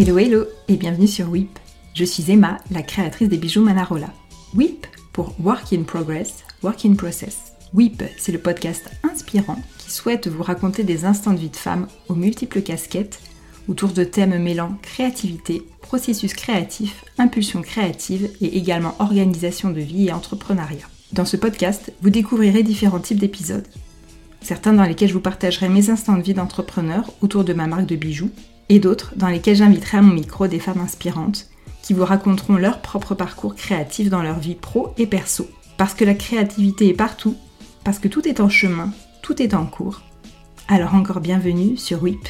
Hello hello et bienvenue sur WIP. Je suis Emma, la créatrice des bijoux Manarola. WIP pour Work in Progress, Work in Process. WIP, c'est le podcast inspirant qui souhaite vous raconter des instants de vie de femme aux multiples casquettes autour de thèmes mêlant créativité, processus créatif, impulsion créative et également organisation de vie et entrepreneuriat. Dans ce podcast, vous découvrirez différents types d'épisodes. Certains dans lesquels je vous partagerai mes instants de vie d'entrepreneur autour de ma marque de bijoux, et d'autres dans lesquels j'inviterai à mon micro des femmes inspirantes qui vous raconteront leur propre parcours créatif dans leur vie pro et perso. Parce que la créativité est partout, parce que tout est en chemin, tout est en cours. Alors encore bienvenue sur WIP.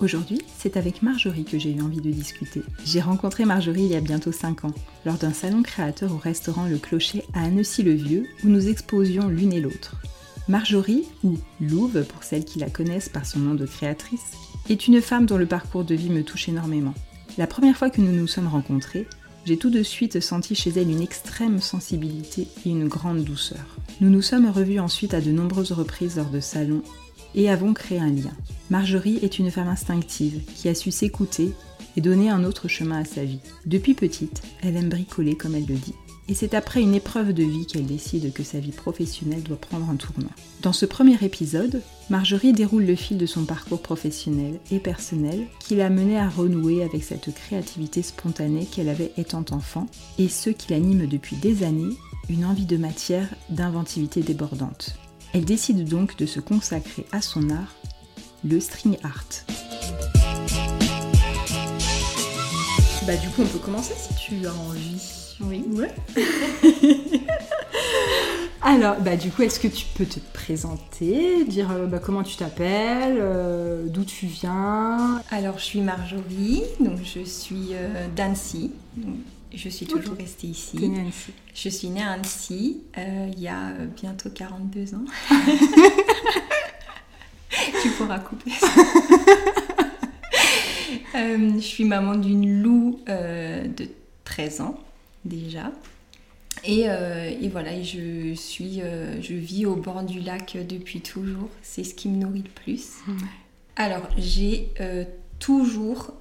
Aujourd'hui, c'est avec Marjorie que j'ai eu envie de discuter. J'ai rencontré Marjorie il y a bientôt 5 ans, lors d'un salon créateur au restaurant Le Clocher à Annecy-le-Vieux, où nous exposions l'une et l'autre. Marjorie, ou Louve pour celles qui la connaissent par son nom de créatrice, est une femme dont le parcours de vie me touche énormément. La première fois que nous nous sommes rencontrés, j'ai tout de suite senti chez elle une extrême sensibilité et une grande douceur. Nous nous sommes revus ensuite à de nombreuses reprises lors de salons et avons créé un lien. Marjorie est une femme instinctive qui a su s'écouter et donner un autre chemin à sa vie. Depuis petite, elle aime bricoler comme elle le dit. Et c'est après une épreuve de vie qu'elle décide que sa vie professionnelle doit prendre un tournant. Dans ce premier épisode, Marjorie déroule le fil de son parcours professionnel et personnel qui l'a menée à renouer avec cette créativité spontanée qu'elle avait étant enfant et ce qui l'anime depuis des années, une envie de matière, d'inventivité débordante. Elle décide donc de se consacrer à son art, le string art. Bah du coup on peut commencer si tu as envie. Oui. Ouais. Alors, bah, du coup, est-ce que tu peux te présenter, dire euh, bah, comment tu t'appelles, euh, d'où tu viens? Alors, je suis Marjorie, donc je suis euh, d'Annecy. Je suis toujours restée ici. Née. Je suis née à Annecy euh, il y a euh, bientôt 42 ans. tu pourras couper. Euh, je suis maman d'une Lou euh, de 13 ans déjà. Et, et voilà, je suis, je vis au bord du lac depuis toujours. C'est ce qui me nourrit le plus. Alors, j'ai toujours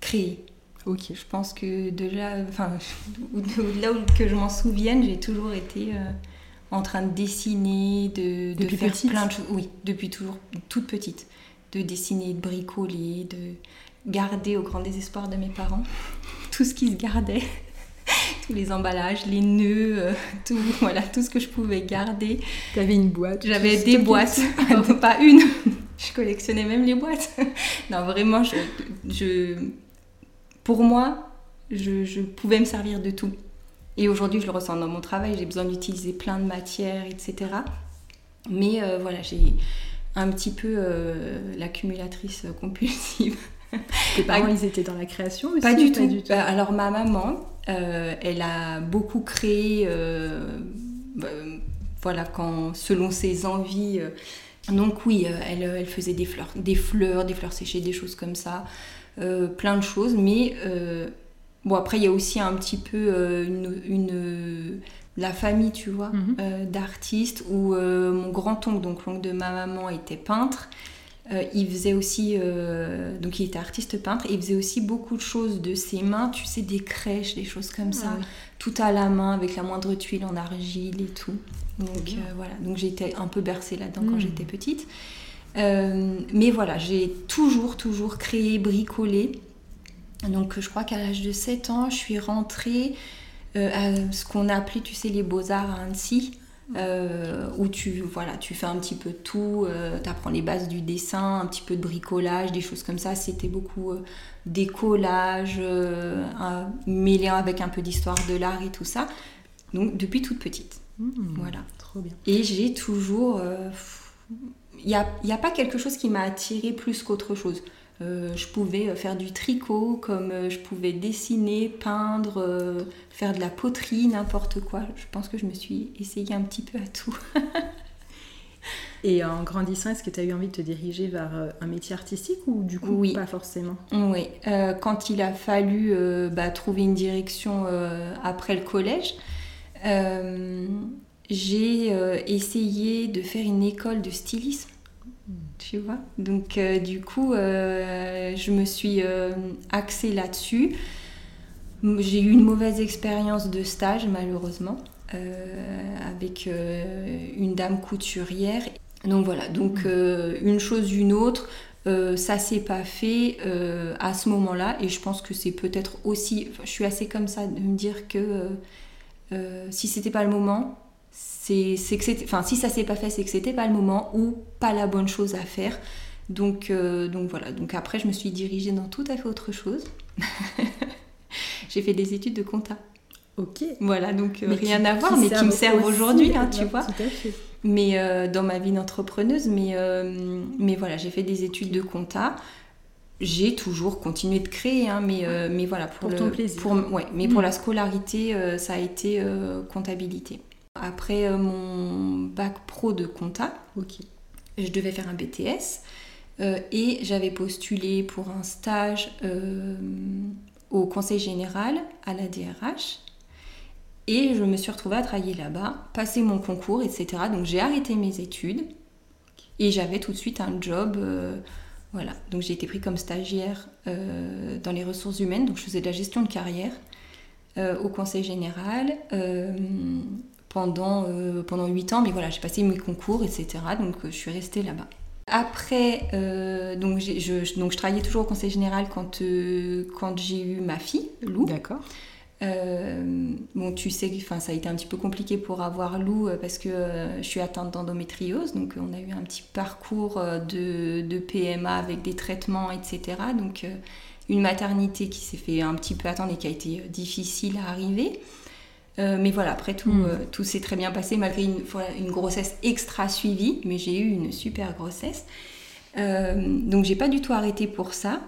créé. Ok. Je pense que déjà, enfin, au-delà où- que je m'en souvienne, j'ai toujours été euh, en train de dessiner, de, faire petite plein de choses. Oui, depuis toujours, toute petite. De dessiner, de bricoler, de garder au grand désespoir de mes parents tout ce qui se gardait. Tous les emballages, les nœuds, euh, tout, voilà, tout ce que je pouvais garder. T'avais une boîte. J'avais des boîtes, pas une. Je collectionnais même les boîtes. Non, vraiment, je, je- pour moi, je, je pouvais me servir de tout. Et aujourd'hui, je le ressens dans mon travail. J'ai besoin d'utiliser plein de matières, etc. Mais euh, voilà, j'ai un petit peu euh, l'accumulatrice compulsive. Tes parents, ils étaient dans la création aussi Pas du tout. du tout. Euh, alors ma maman, euh, elle a beaucoup créé, euh, bah, voilà, quand selon ses envies. euh, donc oui, euh, elle, elle faisait des fleurs, des fleurs, des fleurs séchées, des choses comme ça, euh, plein de choses. Mais euh, bon après il y a aussi un petit peu euh, une, une- la famille, tu vois, Mhm. euh, d'artistes où euh, mon grand-oncle, donc l'oncle de ma maman, était peintre. Euh, il faisait aussi, euh, donc il était artiste peintre, et il faisait aussi beaucoup de choses de ses mains, tu sais, des crèches, des choses comme ça, Ah oui. tout à la main, avec la moindre tuile en argile et tout. Donc euh, voilà, donc j'ai été un peu bercée là-dedans quand Mm. j'étais petite. Euh, mais voilà, j'ai toujours, toujours créé, bricolé. Donc je crois qu'à l'âge de 7 ans, je suis rentrée euh, à ce qu'on appelait, tu sais, les beaux-arts à Annecy. euh, où tu, voilà, tu fais un petit peu de tout, tu apprends les bases du dessin, un petit peu de bricolage, des choses comme ça. C'était beaucoup des collages, un- avec un peu d'histoire de l'art et tout ça. Donc depuis toute petite. Mmh, Voilà. Trop bien. Et j'ai toujours... Il n'y a, y a pas quelque chose qui m'a attiré plus qu'autre chose. Euh, je pouvais euh, faire du tricot, comme euh, je pouvais dessiner, peindre, euh, faire de la poterie, n'importe quoi. Je pense que je me suis essayée un petit peu à tout. Et en grandissant, est-ce que tu as eu envie de te diriger vers un métier artistique ou du coup Oui. pas forcément? Oui, euh, quand il a fallu bah, trouver une direction après le collège, j'ai essayé de faire une école de stylisme tu vois. Donc du coup, je me suis axée là-dessus. J'ai eu une mauvaise expérience de stage malheureusement avec une dame couturière. Donc voilà, donc une chose une autre. Euh, ça s'est pas fait euh, à ce moment-là et je pense que c'est peut-être aussi je suis assez comme ça de me dire que euh, si c'était pas le moment c'est que enfin si ça s'est pas fait c'est que c'était pas le moment ou pas la bonne chose à faire donc donc voilà donc après je me suis dirigée dans tout à fait autre chose j'ai fait des études de compta ok voilà donc rien à voir mais qui me servent aujourd'hui hein, tu vois tout à fait mais euh, dans ma vie d'entrepreneuse. Mais, euh, mais voilà, j'ai fait des études de compta. J'ai toujours continué de créer, hein, mais, euh, mais voilà. Pour, pour ton plaisir. Pour, ouais, mais pour mm. la scolarité, ça a été comptabilité. Après mon bac pro de compta, je devais faire un BTS et j'avais postulé pour un stage au conseil général à la DRH. Et je me suis retrouvée à travailler là-bas, passer mon concours, etc. Donc j'ai arrêté mes études et j'avais tout de suite un job. Euh, voilà, donc j'ai été pris comme stagiaire euh, dans les ressources humaines, donc je faisais de la gestion de carrière euh, au conseil général pendant, pendant 8 ans, mais voilà, j'ai passé mes concours, etc. Donc je suis restée là-bas. Après, donc, je, donc je travaillais toujours au conseil général quand, quand j'ai eu ma fille, Lou. D'accord. Euh, bon, tu sais, enfin, ça a été un petit peu compliqué pour avoir Lou euh, parce que euh, je suis atteinte d'endométriose. Donc, on a eu un petit parcours de, de, PMA avec des traitements, etc. Donc, une maternité qui s'est fait un petit peu attendre et qui a été difficile à arriver. Mais voilà, après tout, hmm. tout s'est très bien passé malgré une, une grossesse extra suivie. Mais j'ai eu une super grossesse. donc, j'ai pas du tout arrêté pour ça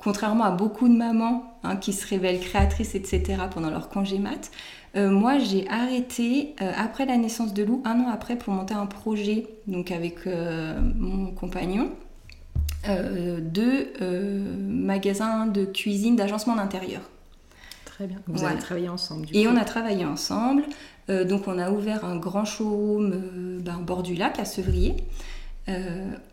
contrairement à beaucoup de mamans hein, qui se révèlent créatrices, etc., pendant leur congé mat, euh, moi j'ai arrêté euh, après la naissance de Lou, un an après, pour monter un projet donc avec euh, mon compagnon de magasin de cuisine, d'agencement d'intérieur. Très bien. Vous avez travaillé ensemble. Et on a travaillé ensemble. donc on a ouvert un grand showroom ben, au bord du lac à Sevrier.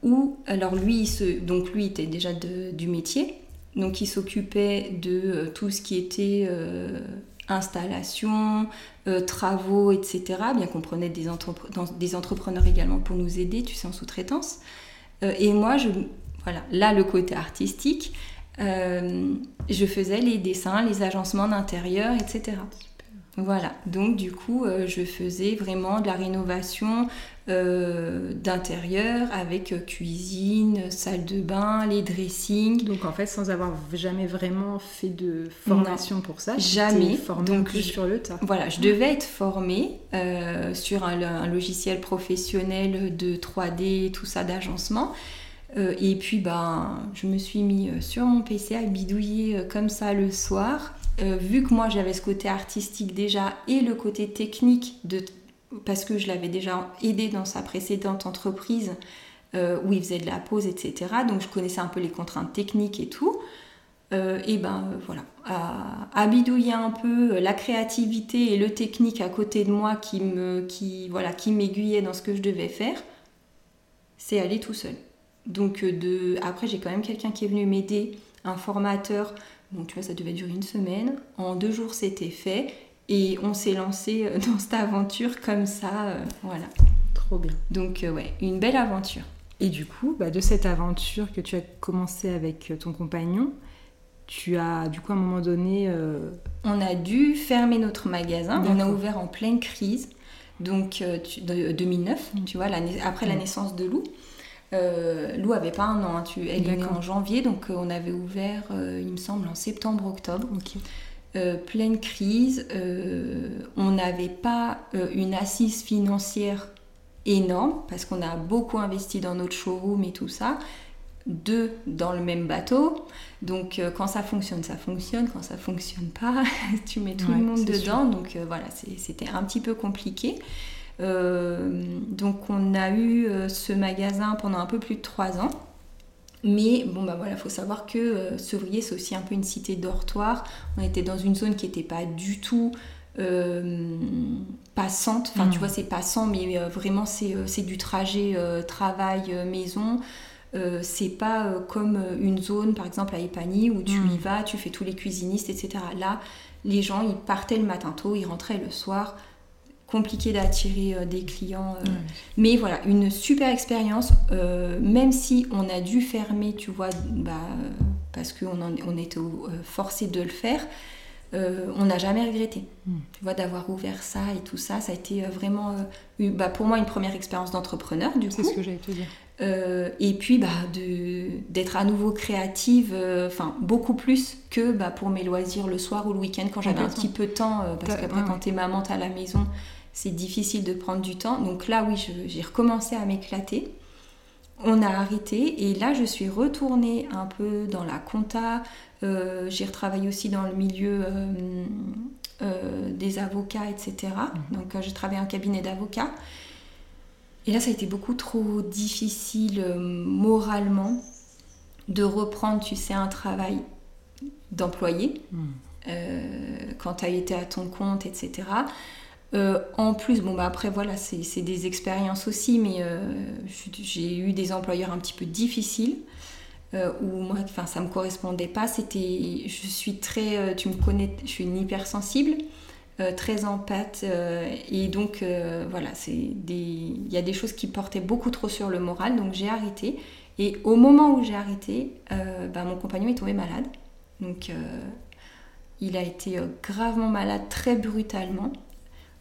où, alors lui, se, donc lui était déjà du métier, donc il s'occupait de euh, tout ce qui était euh, installation, euh, travaux, etc. Bien qu'on prenait des, des, entrepreneurs également pour nous aider, tu sais, en sous-traitance. et moi, je, voilà, là, le côté artistique, je faisais les dessins, les agencements d'intérieur, etc. Voilà, donc du coup, euh, je faisais vraiment de la rénovation euh, d'intérieur avec euh, cuisine, salle de bain, les dressings. Donc en fait, sans avoir jamais vraiment fait de formation pour ça, jamais. Formée donc plus sur le tas. Voilà, je devais être formée sur un, logiciel professionnel de 3D, tout ça d'agencement. Et puis, ben, je me suis mis sur mon PC à bidouiller comme ça le soir euh, vu que moi j'avais ce côté artistique déjà et le côté technique de, parce que je l'avais déjà aidé dans sa précédente entreprise euh, où il faisait de la pose, etc. Donc je connaissais un peu les contraintes techniques et tout. Euh, et ben voilà, à, bidouiller un peu la créativité et le technique à côté de moi qui me, qui voilà, qui m'aiguillait dans ce que je devais faire, c'est aller tout seul. Donc de, après j'ai quand même quelqu'un qui est venu m'aider, un formateur donc tu vois, ça devait durer une semaine. En deux jours, c'était fait. Et on s'est lancé euh, dans cette aventure comme ça. Euh, voilà. Trop bien. Donc euh, ouais, une belle aventure. Et du coup, bah, de cette aventure que tu as commencé avec ton compagnon, tu as du coup à un moment donné... On a dû fermer notre magasin. On a ouvert en pleine crise. Donc de, 2009, tu vois, après la naissance de Lou. Euh, Lou avait pas un an, hein, tu, elle est née en janvier, donc euh, on avait ouvert, euh, il me semble, en septembre-octobre. pleine crise, on n'avait pas une assise financière énorme parce qu'on a beaucoup investi dans notre showroom et tout ça. Deux dans le même bateau, donc quand ça fonctionne, ça fonctionne. Quand ça fonctionne pas, tu mets tout le monde dedans. Donc voilà, c'était un petit peu compliqué. Euh, donc on a eu euh, ce magasin pendant un peu plus de trois ans. Mais bon, bah voilà, il faut savoir que euh, Sevrier, c'est aussi un peu une cité dortoir. On était dans une zone qui n'était pas du tout passante. Enfin, tu Mm. vois, c'est passant, mais euh, vraiment, c'est euh, du trajet euh, travail-maison. c'est pas euh, comme euh, une zone, par exemple, à Epany, où tu Mm. y vas, tu fais tous les cuisinistes, etc. Là, les gens, ils partaient le matin tôt, ils rentraient le soir. Compliqué d'attirer euh, des clients. euh, mais voilà, une super expérience, euh, même si on a dû fermer, tu vois, bah, parce qu'on on était forcé de le faire, euh, on n'a jamais regretté. Mm. Tu vois, d'avoir ouvert ça et tout ça, ça a été vraiment, euh, bah, pour moi, une première expérience d'entrepreneur, du C'est coup. ce que j'allais te dire. Euh, et puis, bah, d'être à nouveau créative, enfin, beaucoup plus que bah, pour mes loisirs le soir ou le week-end, quand j'avais un petit peu de temps, parce qu'après, ouais, quand t'es maman, t'as la maison, c'est difficile de prendre du temps. Donc là, oui, j'ai recommencé à m'éclater. On a arrêté et là, je suis retournée un peu dans la compta. Euh, j'ai retravaillé aussi dans le milieu euh, euh, des avocats, etc. Donc, euh, j'ai travaillé en cabinet d'avocats. Et là, ça a été beaucoup trop difficile moralement de reprendre, tu sais, un travail d'employé Mm. euh, quand tu as été à ton compte, etc. Euh, en plus, bon, bah après, voilà, c'est des expériences aussi, mais euh, j'ai eu des employeurs un petit peu difficiles. euh, où moi, enfin, ça me correspondait pas. C'était, je suis très, tu me connais, je suis une hypersensible, très empathe, et donc voilà, c'est des, il y a des choses qui portaient beaucoup trop sur le moral, donc j'ai arrêté. Et au moment où j'ai arrêté, bah, mon compagnon est tombé malade, donc il a été gravement malade très brutalement.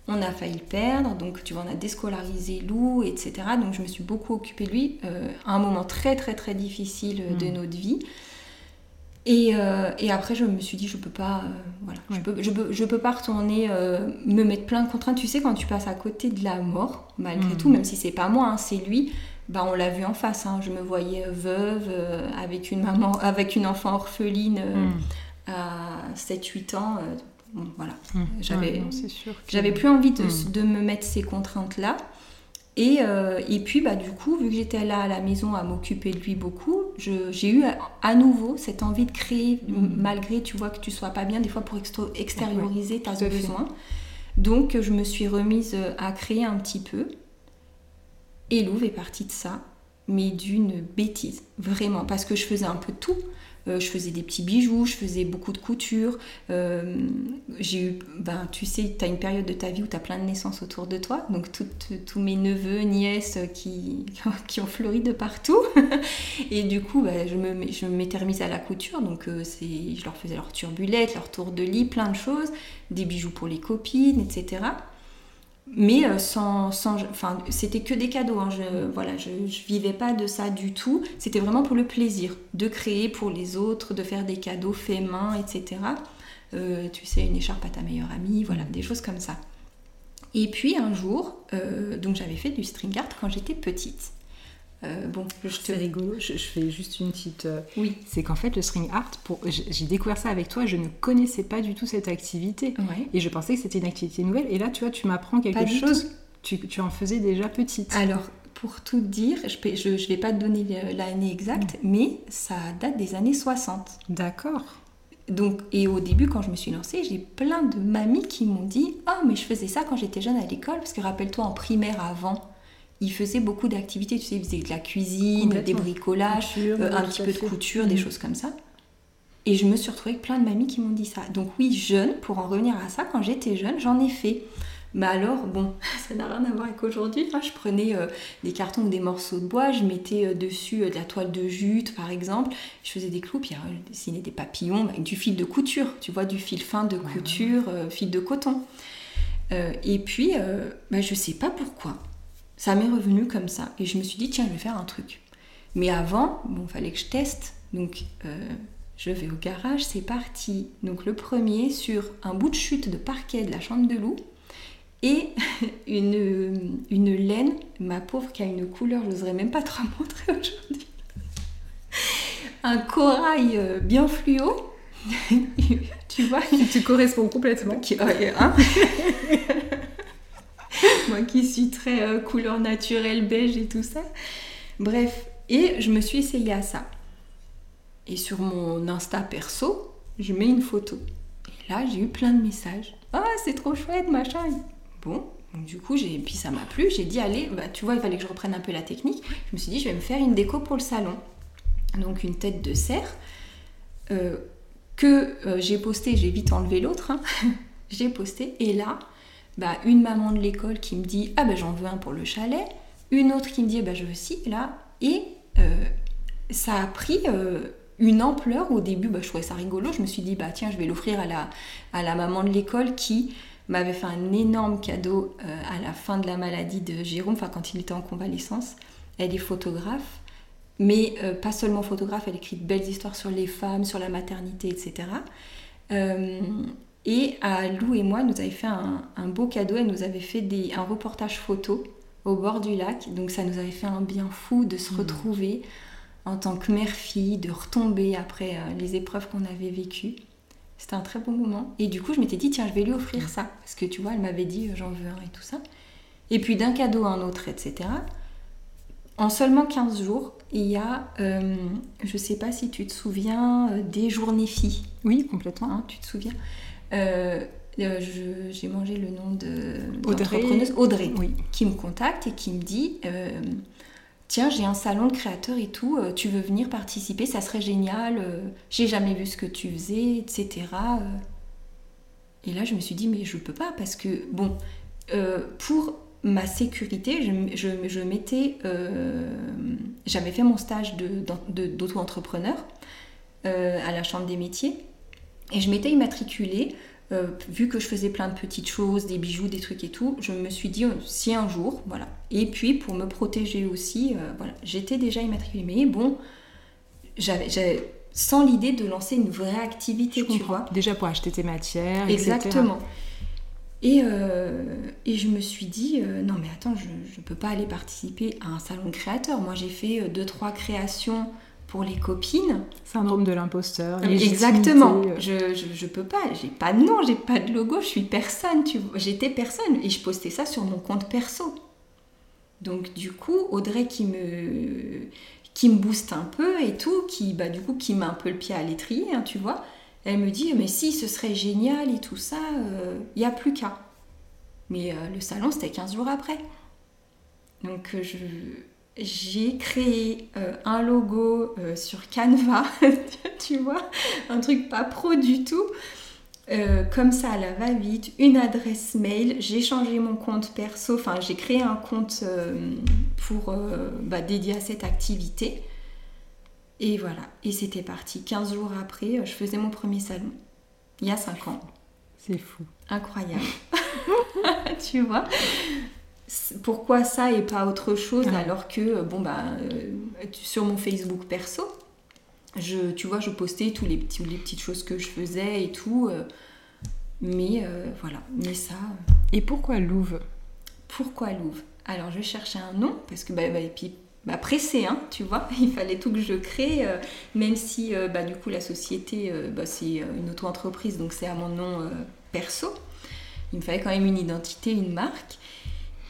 On a failli le perdre, donc tu vois, on a déscolarisé Lou, etc. Donc je me suis beaucoup occupée de lui euh, à un moment très très très difficile euh, de Mm. notre vie. Et, euh, et après, je me suis dit, je peux pas, euh, voilà, je peux, je peux, je peux pas retourner euh, me mettre plein de contraintes. Tu sais, quand tu passes à côté de la mort, malgré Mm. tout, même si c'est pas moi, hein, c'est lui. Bah, on l'a vu en face. hein. Je me voyais veuve avec une maman, avec une enfant orpheline Mm. à 7-8 ans. Euh, bon, voilà. Mm. J'avais- Ouais, sûr. que- J'avais plus envie de, Mm. de me mettre ces contraintes-là. Et, euh, et puis, bah, du coup, vu que j'étais là à la maison à m'occuper de lui beaucoup, je- j'ai eu à, à nouveau cette envie de créer, Mm. m- malgré, tu vois, que tu sois pas bien, des fois pour extérioriser tes à fait. besoins. Donc, je me suis remise euh, à créer un petit peu. Et Louvre est partie de ça, mais d'une bêtise, vraiment, parce que je faisais un peu tout. Euh, je faisais des petits bijoux, je faisais beaucoup de couture. Euh, j'ai eu, ben, tu sais, tu as une période de ta vie où tu as plein de naissances autour de toi. Donc, tous mes neveux, nièces qui, qui ont fleuri de partout. Et du coup, ben, je me, je m'étais remise à la couture. Donc, euh, c'est, je leur faisais leurs turbulettes, leurs tours de lit, plein de choses. Des bijoux pour les copines, etc. Mais euh, sans, c'était que des cadeaux. hein. Je, voilà, je, je vivais pas de ça du tout. C'était vraiment pour le plaisir de créer pour les autres, de faire des cadeaux faits main, etc. Euh, tu sais, une écharpe à ta meilleure amie, voilà, des choses comme ça. Et puis un jour, euh, donc j'avais fait du string art quand j'étais petite. Euh, bon, je te rigolo, je, je fais juste une petite. euh, Oui. C'est qu'en fait, le string art, pour... j'ai découvert ça avec toi, je ne connaissais pas du tout cette activité. Ouais. Et je pensais que c'était une activité nouvelle. Et là, tu vois, tu m'apprends quelque Pas chose. Tu, tu en faisais déjà petite. Alors, pour tout dire, je ne vais pas te donner l'année exacte, mais ça date des années 60. D'accord. Donc, et au début, quand je me suis lancée, j'ai plein de mamies qui m'ont dit Ah, mais je faisais ça quand j'étais jeune à l'école, parce que rappelle-toi, en primaire avant, ils faisaient beaucoup d'activités, tu sais, ils faisaient de la cuisine, des bricolages, Couture, euh, un petit peu de fait. couture, des Mhm. choses comme ça. Et je me suis retrouvée avec plein de mamies qui m'ont dit ça. Donc, oui, jeune, pour en revenir à ça, quand j'étais jeune, j'en ai fait. Mais alors, bon, ça n'a rien à voir avec aujourd'hui. hein. Je prenais euh, des cartons ou des morceaux de bois, je mettais euh, dessus euh, de la toile de jute, par exemple. Je faisais des clous, puis je dessinais des papillons avec du fil de couture, tu vois, du fil fin de couture, fil de coton. Et puis, bah, je sais pas pourquoi, ça m'est revenu comme ça. Et je me suis dit, tiens, je vais faire un truc. Mais avant, bon, fallait que je teste. Donc, euh, je vais au garage, c'est parti. Donc, le premier sur un bout de chute de parquet de la chambre de loup et une, une laine, ma pauvre, qui a une couleur, je n'oserais même pas te la montrer aujourd'hui. Un corail euh, bien fluo. tu vois Tu corresponds complètement. qui, hein Moi qui suis très euh, couleur naturelle, beige et tout ça. Bref, et je me suis essayée à ça. Et sur mon Insta perso, je mets une photo. Et là, j'ai eu plein de messages. Ah, c'est trop chouette, machin. Bon, du coup, j'ai, puis ça m'a plu. J'ai dit, allez, bah, tu vois, il fallait que je reprenne un peu la technique. Je me suis dit, je vais me faire une déco pour le salon. Donc une tête de cerf euh, que euh, j'ai posté, j'ai vite enlevé l'autre. hein. j'ai posté et là, bah, une maman de l'école qui me dit, ah ben j'en veux un pour le chalet. Une autre qui me dit, bah, je veux ci, là. Et euh, ça a pris euh, une ampleur au début, bah, je trouvais ça rigolo. Je me suis dit, bah tiens, je vais l'offrir à la, maman de l'école qui m'avait fait un énorme cadeau euh, à la fin de la maladie de Jérôme, enfin quand il était en convalescence. Elle est photographe, mais pas seulement photographe, elle écrit de belles histoires sur les femmes, sur la maternité, etc. et à Lou et moi, elle nous avait fait un, un beau cadeau, elle nous avait fait des, un reportage photo au bord du lac, donc ça nous avait fait un bien fou de se Mhm. retrouver en tant que mère-fille, de retomber après euh, les épreuves qu'on avait vécues. C'était un très bon moment. Et du coup, je m'étais dit, tiens, je vais lui offrir ça. Parce que tu vois, elle m'avait dit, euh, j'en veux un et tout ça. Et puis d'un cadeau à un autre, etc. En seulement 15 jours, il y a, euh, je sais pas si tu te souviens, euh, des journées filles. Oui, complètement. Hein, tu te souviens? Euh, euh, J'ai mangé le nom de Audrey. d'entrepreneuse, Audrey Oui. qui me contacte et qui me dit euh, Tiens, j'ai un salon de créateurs et tout, euh, tu veux venir participer, ça serait génial, euh, j'ai jamais vu ce que tu faisais, etc. euh. Et là, je me suis dit Mais je peux pas, parce que, bon, euh, pour ma sécurité, je, je, je m'étais. euh, J'avais fait mon stage de- de- d'auto-entrepreneur euh, à la Chambre des métiers et je m'étais immatriculée. euh, vu que je faisais plein de petites choses, des bijoux, des trucs et tout, je me suis dit euh, si un jour, voilà. Et puis pour me protéger aussi, euh, voilà, j'étais déjà immatriculée. Mais bon, j'avais, sans l'idée de lancer une vraie activité, Je tu comprends. vois. Déjà pour acheter tes matières, etc. Exactement. Et, euh, et je me suis dit, non mais attends, je ne peux pas aller participer à un salon de créateurs. Moi j'ai fait deux, trois créations pour les copines. Syndrome de l'imposteur. Exactement. euh. Je, je, je peux pas. J'ai pas de nom, j'ai pas de logo, je suis personne. Tu vois. J'étais personne et je postais ça sur mon compte perso. Donc du coup, Audrey qui me qui me booste un peu et tout, qui bah du coup qui met un peu le pied à l'étrier, hein, tu vois. Elle me dit mais si ce serait génial et tout ça, il y a plus qu'à. Mais euh, le salon c'était 15 jours après. Donc euh, je j'ai créé euh, un logo euh, sur Canva, tu vois, un truc pas pro du tout. Euh, comme ça à la va-vite, une adresse mail, j'ai changé mon compte perso, enfin j'ai créé un compte pour bah, dédié à cette activité. Et voilà, et c'était parti. 15 jours après, je faisais mon premier salon. Il y a 5 ans. C'est fou. Incroyable. tu vois? Pourquoi ça et pas autre chose alors que, euh, bon, bah, euh, sur mon Facebook perso, je, tu vois, je postais tous les, petits, les petites choses que je faisais et tout. euh, mais euh, voilà, mais ça, Et pourquoi Louvre pourquoi Louvre Alors je cherchais un nom parce que bah, bah, et puis bah, pressé, hein, tu vois, il fallait tout que je crée, même si bah, du coup la société bah, c'est une auto-entreprise donc c'est à mon nom perso. Il me fallait quand même une identité, une marque.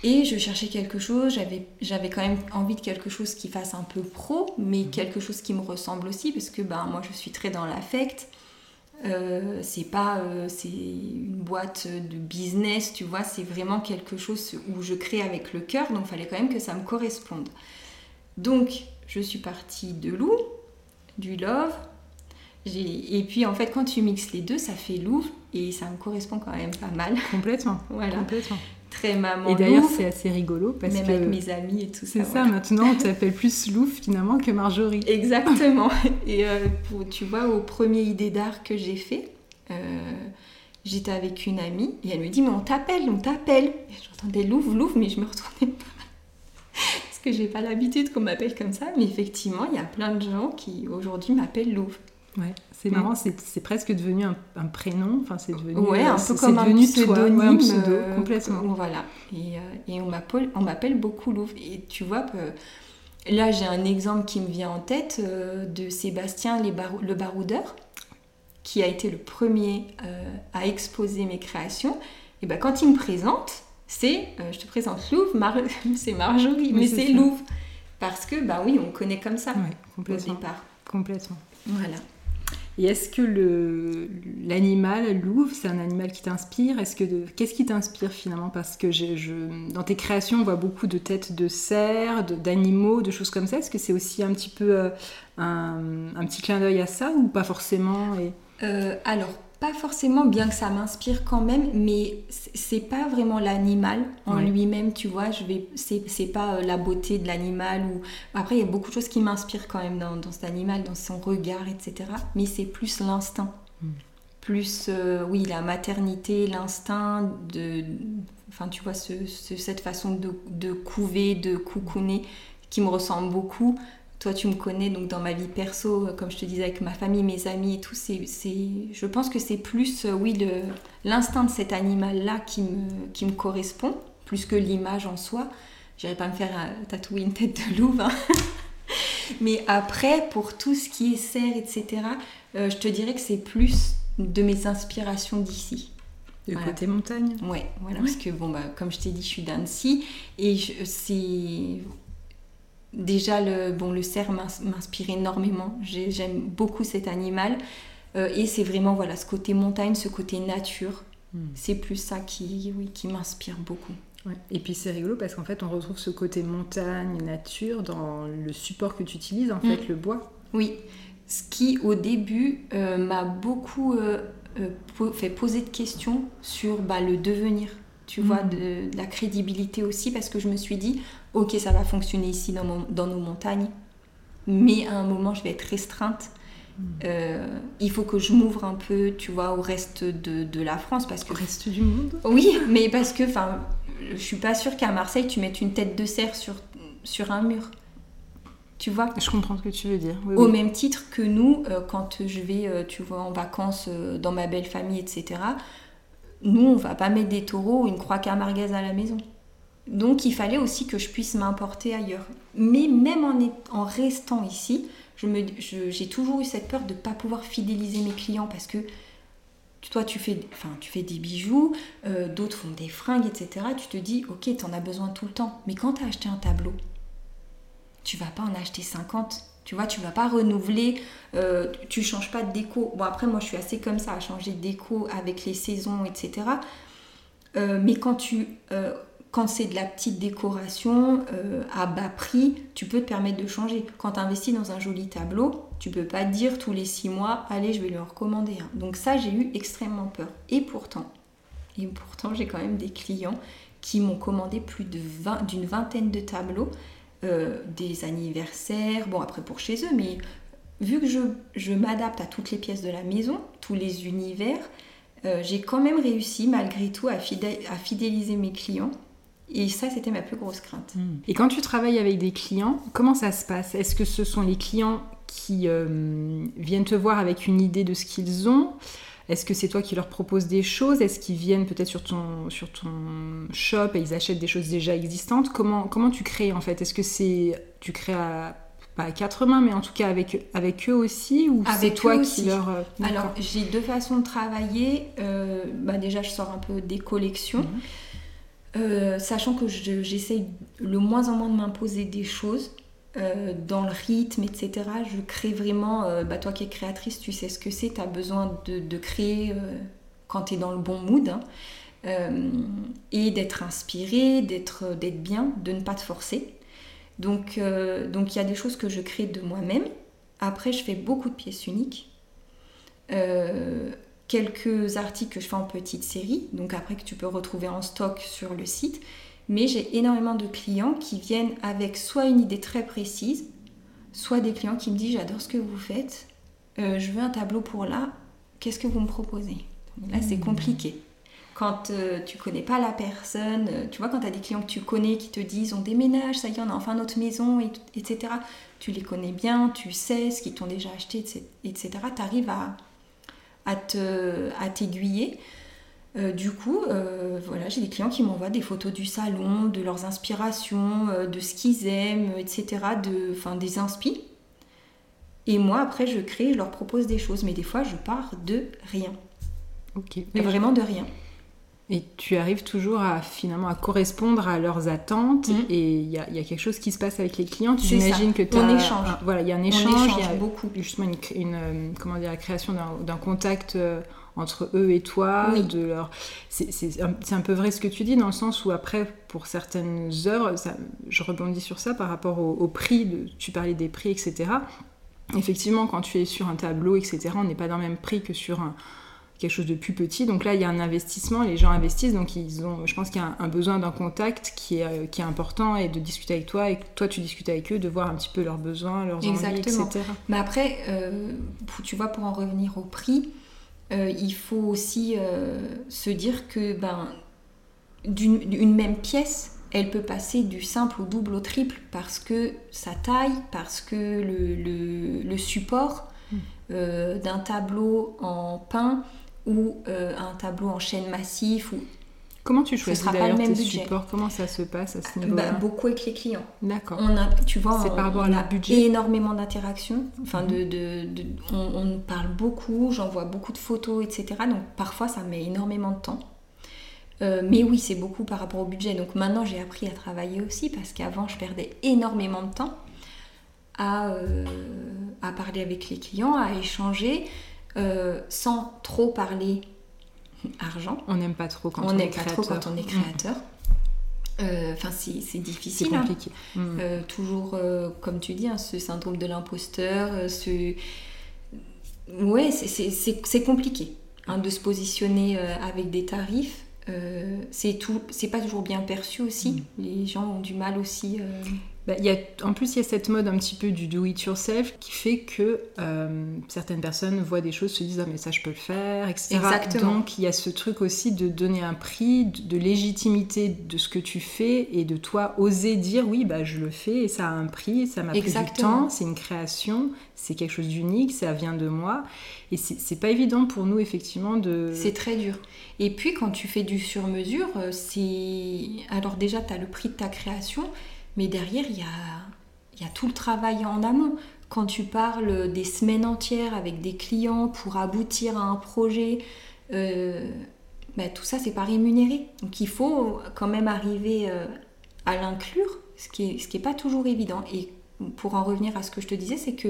Et je cherchais quelque chose, j'avais, quand même envie de quelque chose qui fasse un peu pro, mais quelque chose qui me ressemble aussi, parce que ben, moi je suis très dans l'affect. Euh, c'est pas euh, c'est une boîte de business, tu vois, c'est vraiment quelque chose où je crée avec le cœur, donc il fallait quand même que ça me corresponde. Donc je suis partie de Lou, du Love, et puis en fait quand tu mixes les deux, ça fait Louvre et ça me correspond quand même pas mal. Complètement. Voilà, Complètement. Très maman Et d'ailleurs, c'est assez rigolo parce même que avec mes amis et tout ça. c'est ça, maintenant, on t'appelle plus Louvre finalement que Marjorie. Exactement. Et euh, pour- tu vois, au premier idée d'art que j'ai fait, euh, j'étais avec une amie et elle me dit Mais on t'appelle, on t'appelle. J'entendais Louvre, Louvre, mais je me retournais pas. Parce que j'ai pas l'habitude qu'on m'appelle comme ça. Mais effectivement, il y a plein de gens qui aujourd'hui m'appellent Louvre. Ouais, c'est marrant, c'est c'est presque devenu un, un prénom, enfin c'est devenu... Ouais, euh, un c'est- peu c'est comme un devenu pseudonyme. ouais, un pseudo, euh, complètement. Voilà. Et, euh, et on m'appelle on m'appelle beaucoup Louvre. Et tu vois, que- là j'ai un exemple qui me vient en tête euh, de Sébastien les Barou- le Baroudeur, qui a été le premier euh, à exposer mes créations. Et ben quand il me présente, c'est euh, je te présente Louvre, Mar- c'est Marjorie, mais c'est. Louvre. Parce que, bah oui, on connaît comme ça Ouais, au départ. Complètement. Voilà. Et est-ce que l'animal, l'ouvre, c'est un animal qui t'inspire? Est-ce que qu'est-ce qui t'inspire finalement? Parce que dans tes créations, on voit beaucoup de têtes de cerfs, d'animaux, de, choses comme ça. Est-ce que c'est aussi un petit peu euh, un, petit clin d'œil à ça ou pas forcément. Euh, alors, pas forcément, bien que ça m'inspire quand même, mais c'est pas vraiment l'animal en lui-même, tu vois. Je vais, c'est pas euh, la beauté de l'animal ou après il y a beaucoup de choses qui m'inspirent quand même dans, cet animal, dans son regard, etc. Mais c'est plus l'instinct, hmm. plus euh, oui la maternité, l'instinct de, enfin tu vois cette façon de, de couver, de coucouner qui me ressemble beaucoup toi tu me connais donc dans ma vie perso comme je te disais avec ma famille mes amis et tout c'est je pense que c'est plus euh, oui l'instinct de cet animal là qui me qui me correspond plus que l'image en soi. J'irai pas me faire euh, tatouer une tête de louve hein. mais après pour tout ce qui est serre etc euh, je te dirais que c'est plus de mes inspirations d'ici. De côté montagne? Ouais voilà parce que bon bah comme je t'ai dit je suis d'Annecy et c'est déjà le, bon, le cerf m'inspire énormément. J'aime beaucoup cet animal. Euh, et c'est vraiment voilà, ce côté montagne, ce côté nature. Hmm. C'est plus ça qui, oui, qui m'inspire beaucoup. Et puis c'est rigolo parce qu'en fait on retrouve ce côté montagne, nature dans le support que tu utilises, en fait, hmm. le bois. Oui, ce qui au début euh, m'a beaucoup euh, fait poser de questions sur bah, le devenir tu vois, mm. de, la crédibilité aussi, parce que je me suis dit, ok, ça va fonctionner ici dans, dans nos montagnes, mais à un moment, je vais être restreinte. Mm. Euh, il faut que je m'ouvre un peu, tu vois, au reste de, de, la France, parce que... Au reste du monde Oui, mais parce que, je suis pas sûre qu'à Marseille, tu mettes une tête de cerf sur, sur un mur. Tu vois? Je comprends ce que tu veux dire. Au même titre que nous, euh, quand je vais, euh, tu vois, en vacances dans ma belle famille, etc., nous, on va pas mettre des taureaux ou une croix camarguaise à la maison. Donc il fallait aussi que je puisse m'importer ailleurs. Mais même en, restant ici, j'ai toujours eu cette peur de ne pas pouvoir fidéliser mes clients parce que toi tu fais, des bijoux, euh, d'autres font des fringues, etc. Tu te dis, ok, tu en as besoin tout le temps. Mais quand tu as acheté un tableau, tu vas pas en acheter 50 tu vois, tu vas pas renouveler, euh, tu changes pas de déco. Bon, après, moi, je suis assez comme ça, à changer de déco avec les saisons, etc. Euh, mais quand tu... Euh, quand c'est de la petite décoration à bas prix, tu peux te permettre de changer. Quand tu investis dans un joli tableau, tu peux pas dire tous les six mois, allez, je vais lui en recommander un. Donc ça, j'ai eu extrêmement peur. Et pourtant, et pourtant, j'ai quand même des clients qui m'ont commandé plus d'une vingtaine de tableaux euh, des anniversaires, bon après pour chez eux, mais vu que je, je m'adapte à toutes les pièces de la maison, tous les univers, euh, j'ai quand même réussi malgré tout à, fidéliser mes clients. Et ça, c'était ma plus grosse crainte. Hmm. Et quand tu travailles avec des clients, comment ça se passe? Est-ce que ce sont les clients qui euh, viennent te voir avec une idée de ce qu'ils ont? Est-ce que c'est toi qui leur proposes des choses? Est-ce qu'ils viennent peut-être sur ton, sur ton shop et ils achètent des choses déjà existantes? Comment, comment tu crées en fait? Est-ce que c'est tu crées à, pas à quatre mains, mais en tout cas avec, avec eux aussi? Ou c'est toi qui leur... Euh, Alors j'ai deux façons de travailler. Euh, bah, déjà je sors un peu des collections. Mhm. Euh, sachant que j'essaye le moins en moins de m'imposer des choses. Euh, dans le rythme, etc. Je crée vraiment, euh, bah, toi qui es créatrice, tu sais ce que c'est, tu as besoin de, créer euh, quand tu es dans le bon mood hein. et d'être inspiré, d'être bien, de ne pas te forcer. Donc donc il y a des choses que je crée de moi-même. Après, je fais beaucoup de pièces uniques. Quelques articles que je fais en petite série, donc après que tu peux retrouver en stock sur le site. Mais j'ai énormément de clients qui viennent avec soit une idée très précise, soit des clients qui me disent j'adore ce que vous faites, euh, je veux un tableau pour là, qu'est-ce que vous me proposez? Là c'est mmh. compliqué. Quand euh, tu connais pas la personne, euh, tu vois quand tu as des clients que tu connais qui te disent on déménage, ça y est on a enfin notre maison, etc. Tu les connais bien, tu sais ce qu'ils t'ont déjà acheté, etc. Tu arrives à, à t'aiguiller. Euh, du coup, euh, voilà, j'ai des clients qui m'envoient des photos du salon, de leurs inspirations, euh, de ce qu'ils aiment, etc., de, enfin, des inspi. Et moi, après, je crée, je leur propose des choses. Mais des fois, je pars de rien. Ok. Mais vraiment de rien. Et tu arrives toujours à finalement à correspondre à leurs attentes Mhm. et il y, a il y a quelque chose qui se passe avec les clients. Tu C'est imagines ça. que tu On échange. voilà, il y a un échange, il y a beaucoup. justement une, euh, comment dire, la création d'un contact euh, entre eux et toi. Oui. De leur... C'est un, un peu vrai ce que tu dis dans le sens où après, pour certaines œuvres, ça- je rebondis sur ça par rapport au, au prix, de, tu parlais des prix, etc. Effectivement, quand tu es sur un tableau, etc., on n'est pas dans le même prix que sur un, quelque chose de plus petit. Donc là, il y a un investissement, les gens investissent, donc ils ont, je pense qu'il y a un, besoin d'un contact qui est, euh, qui est important et de discuter avec toi, et que toi tu discutes avec eux, de voir un petit peu leurs besoins, leurs envies, Exactement. etc. Mais après, euh, tu vois, pour en revenir au prix, euh, il faut aussi euh, se dire que ben, d'une une même pièce, elle peut passer du simple au double au triple parce que sa taille, parce que le, le- le support Mm. euh, d'un tableau en pain ou euh, un tableau en chêne massif ou Comment tu choisis d'ailleurs le même tes budget. supports? Comment ça se passe à ce bah, niveau-là? beaucoup avec les clients. D'accord. On a, tu vois, on, par rapport on a budget? énormément d'interactions. Enfin, de, de- de- on, on parle beaucoup, j'envoie beaucoup de photos, etc. Donc parfois, ça met énormément de temps. Euh, mais oui, c'est beaucoup par rapport au budget. Donc maintenant, j'ai appris à travailler aussi parce qu'avant, je perdais énormément de temps à, euh, à parler avec les clients, à échanger, euh, sans trop parler argent. On n'aime pas trop quand on, on est créateur. trop quand on est Mm. créateur. Euh, Enfin, c'est c'est C'est difficile. hein. compliqué. Mm. Euh, toujours, euh, comme tu dis, hein, ce syndrome de l'imposteur, ce... Ouais, c'est- compliqué hein, de se positionner avec des tarifs. C'est tout, c'est pas toujours bien perçu aussi. Les gens ont du mal aussi. Bah, il y a, en plus, il y a cette mode un petit peu du do it yourself qui fait que euh, certaines personnes voient des choses, se disent ah mais ça je peux le faire, etc. Exactement. Donc il y a ce truc aussi de donner un prix, de, légitimité de ce que tu fais et de toi oser dire oui bah je le fais et ça a un prix, ça m'a pris du Exactement. temps, c'est une création, c'est quelque chose d'unique, ça vient de moi et c'est pas évident pour nous effectivement de. C'est très dur. Et puis quand tu fais du sur-mesure, euh, c'est... Alors déjà, tu as le prix de ta création, mais derrière, il y a, tout le travail en amont. Quand tu parles des semaines entières avec des clients pour aboutir à un projet, euh, ben, tout ça, c'est pas rémunéré. Donc il faut quand même arriver euh, à l'inclure, ce qui est, ce qui est pas toujours évident. Et pour en revenir à ce que je te disais, c'est que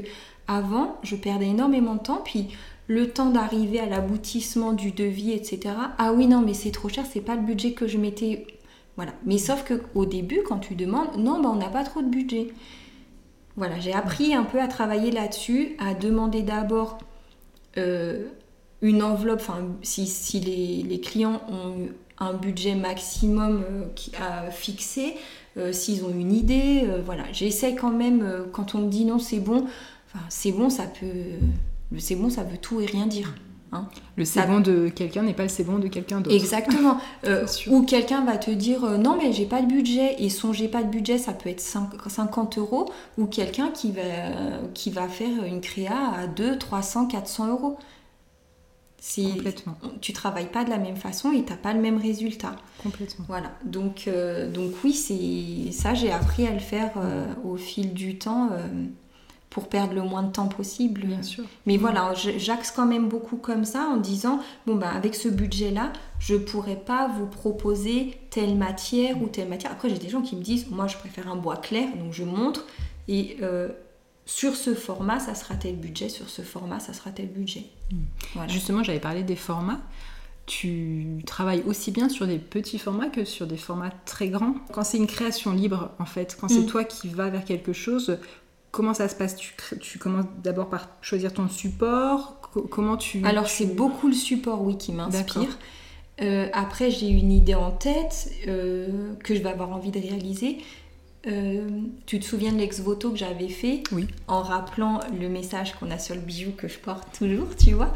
avant, je perdais énormément de temps, puis le temps d'arriver à l'aboutissement du devis, etc. Ah oui, non, mais c'est trop cher, c'est pas le budget que je m'étais. Voilà. Mais sauf que au début, quand tu demandes, non, ben, on n'a pas trop de budget. Voilà, j'ai appris un peu à travailler là-dessus, à demander d'abord euh, une enveloppe, enfin, si, les, clients ont un budget maximum euh, qui a fixé, euh, s'ils ont une idée, euh, voilà. J'essaie quand même, euh, quand on me dit non, c'est bon, c'est bon, ça peut. C'est bon, ça veut tout et rien dire. Le c'est bon de quelqu'un n'est pas le c'est bon de quelqu'un d'autre. Exactement. Euh, ou quelqu'un va te dire euh, non mais j'ai pas de budget et son j'ai pas de budget ça peut être cinq- 50 euros ou quelqu'un qui va, qui va faire une créa à 2, 300, 400 euros. Complètement, Tu travailles pas de la même façon et t'as pas le même résultat. complètement. Voilà, donc, euh, donc oui, c'est ça, j'ai appris à le faire euh, au fil du temps euh, pour perdre le moins de temps possible. Bien sûr. Mais voilà, j'axe quand même beaucoup comme ça en disant bon bah avec ce budget-là, je pourrais pas vous proposer telle matière ou telle matière. Après j'ai des gens qui me disent moi je préfère un bois clair, donc je montre et euh, sur ce format ça sera tel budget, sur ce format ça sera tel budget. Voilà. Justement, j'avais parlé des formats. Tu travailles aussi bien sur des petits formats que sur des formats très grands. Quand c'est une création libre, en fait, quand c'est Mm. toi qui vas vers quelque chose, comment ça se passe? Tu, commences d'abord par choisir ton support Co- Comment tu... Alors tu- c'est beaucoup le support oui qui m'inspire. Euh, après j'ai une idée en tête euh, que je vais avoir envie de réaliser. Euh, tu te souviens de l'ex-voto que j'avais fait? Oui. en rappelant le message qu'on a sur le bijou que je porte toujours, tu vois,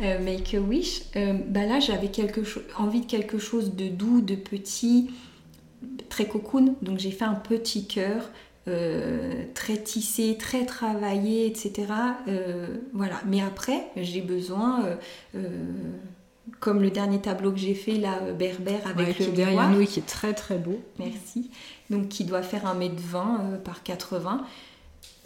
Make a Wish. Bah là, j'avais envie de quelque chose de doux, de petit, très cocoon. Donc j'ai fait un petit cœur, euh, très tissé, très travaillé, etc. Euh, voilà. Mais après, j'ai besoin, euh, comme le dernier tableau que j'ai fait là, berbère avec Ouais, le derrière nous qui est très très beau. Merci. Donc qui doit faire 1m20 euh, par 80.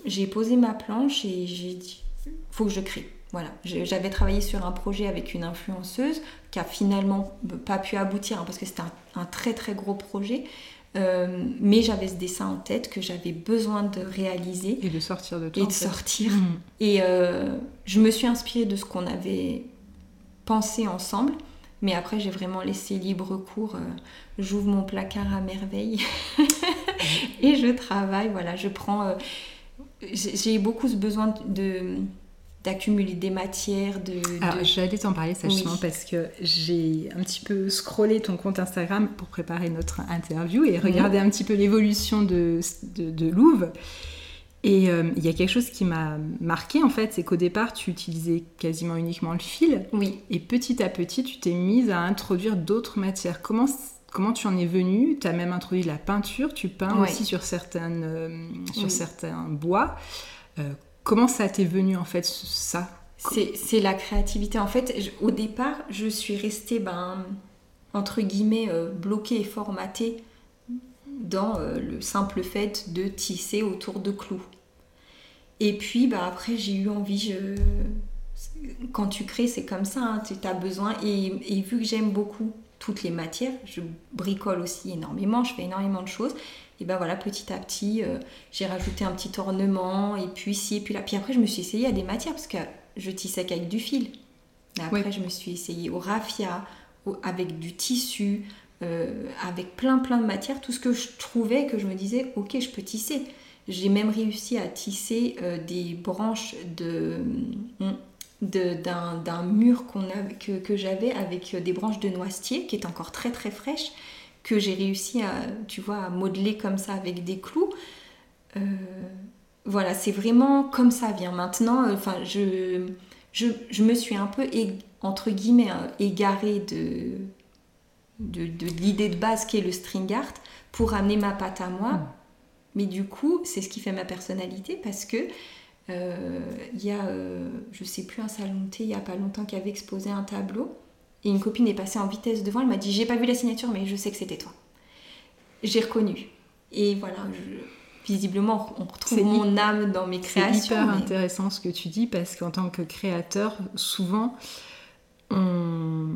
J'ai posé ma planche et j'ai dit faut que je crée. Voilà, j'avais travaillé sur un projet avec une influenceuse qui a finalement pas pu aboutir hein, parce que c'était un, très très gros projet. Euh, mais j'avais ce dessin en tête que j'avais besoin de réaliser. Et de sortir de toi. Et de sortir. Mmh. Et euh, je me suis inspirée de ce qu'on avait pensé ensemble. Mais après, j'ai vraiment laissé libre cours. Euh, j'ouvre mon placard à merveille et je travaille. Voilà, je prends. j'ai beaucoup ce besoin de d'accumuler des matières, de... Alors, j'allais t'en parler, sachant parce que j'ai un petit peu scrollé ton compte Instagram pour préparer notre interview et regarder un petit peu l'évolution de, de, Louvre. Et euh, il y a quelque chose qui m'a marqué, en fait, c'est qu'au départ, tu utilisais quasiment uniquement le fil. Oui. Et petit à petit, tu t'es mise à introduire d'autres matières. Comment, comment tu en es venue? Tu as même introduit la peinture, tu peins aussi sur, certaines, euh, sur certains bois. Euh, Comment ça t'est venu en fait ça? C'est la créativité. En fait, au départ, je suis restée, ben, entre guillemets, euh, bloquée et formatée dans euh, le simple fait de tisser autour de clous. Et puis, ben, après, j'ai eu envie, quand tu crées, c'est comme ça, hein, tu as besoin. Et vu que j'aime beaucoup toutes les matières, je bricole aussi énormément, je fais énormément de choses et ben voilà, petit à petit, euh, j'ai rajouté un petit ornement, et puis ici, et puis là. Puis après, je me suis essayée à des matières, parce que je tissais qu'avec du fil. Mais après, je me suis essayée au raffia, avec du tissu, euh, avec plein plein de matières, tout ce que je trouvais, que je me disais, ok, je peux tisser. J'ai même réussi à tisser euh, des branches de d'un mur qu'on que, que j'avais avec des branches de noisetier qui est encore très très fraîche que j'ai réussi à, tu vois, à modeler comme ça avec des clous. Euh, voilà, c'est vraiment comme ça vient. Maintenant, euh, enfin, je, je, me suis un peu, entre guillemets, hein, égarée de, de, l'idée de base qui est le string art pour amener ma patte à moi. Mm. Mais du coup, c'est ce qui fait ma personnalité parce que euh, il y a, je sais plus, un salon de thé il y a pas longtemps qui avait exposé un tableau et une copine est passée en vitesse devant, elle m'a dit J'ai pas vu la signature, mais je sais que c'était toi. J'ai reconnu. Et voilà, visiblement, on retrouve mon âme dans mes créations. C'est hyper intéressant ce que tu dis, parce qu'en tant que créateur, souvent, on...